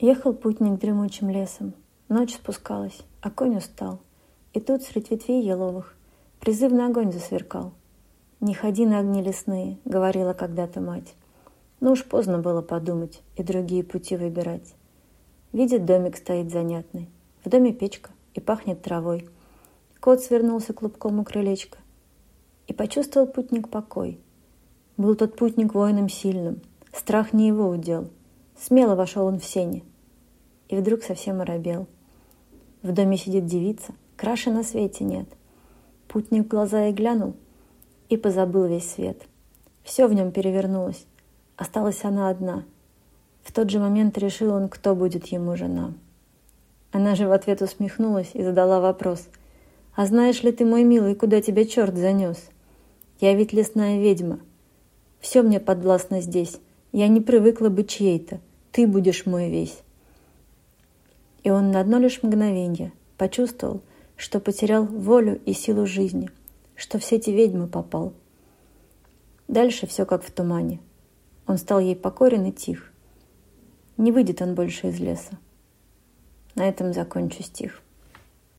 Ехал путник дремучим лесом. Ночь спускалась, а конь устал. И тут средь ветвей еловых призывный огонь засверкал. «Не ходи на огни лесные», — говорила когда-то мать. Но уж поздно было подумать и другие пути выбирать. Видит, домик стоит занятный. В доме печка и пахнет травой. Кот свернулся клубком у крылечка. И почувствовал путник покой. Был тот путник воином сильным. Страх не его удел. Смело вошел он в сене. И вдруг совсем оробел. В доме сидит девица, краше на свете нет. Путник в глаза и глянул — и позабыл весь свет. Все в нем перевернулось. Осталась она одна. В тот же момент решил он, кто будет ему жена. Она же в ответ усмехнулась и задала вопрос. «А знаешь ли ты, мой милый, куда тебя черт занес? Я ведь лесная ведьма. Все мне подвластно здесь. Я не привыкла быть чьей-то. Ты будешь мой весь». И он на одно лишь мгновение почувствовал, что потерял волю и силу жизни, что в сети ведьмы попал. Дальше все как в тумане. Он стал ей покорен и тих. Не выйдет он больше из леса. На этом закончу стих.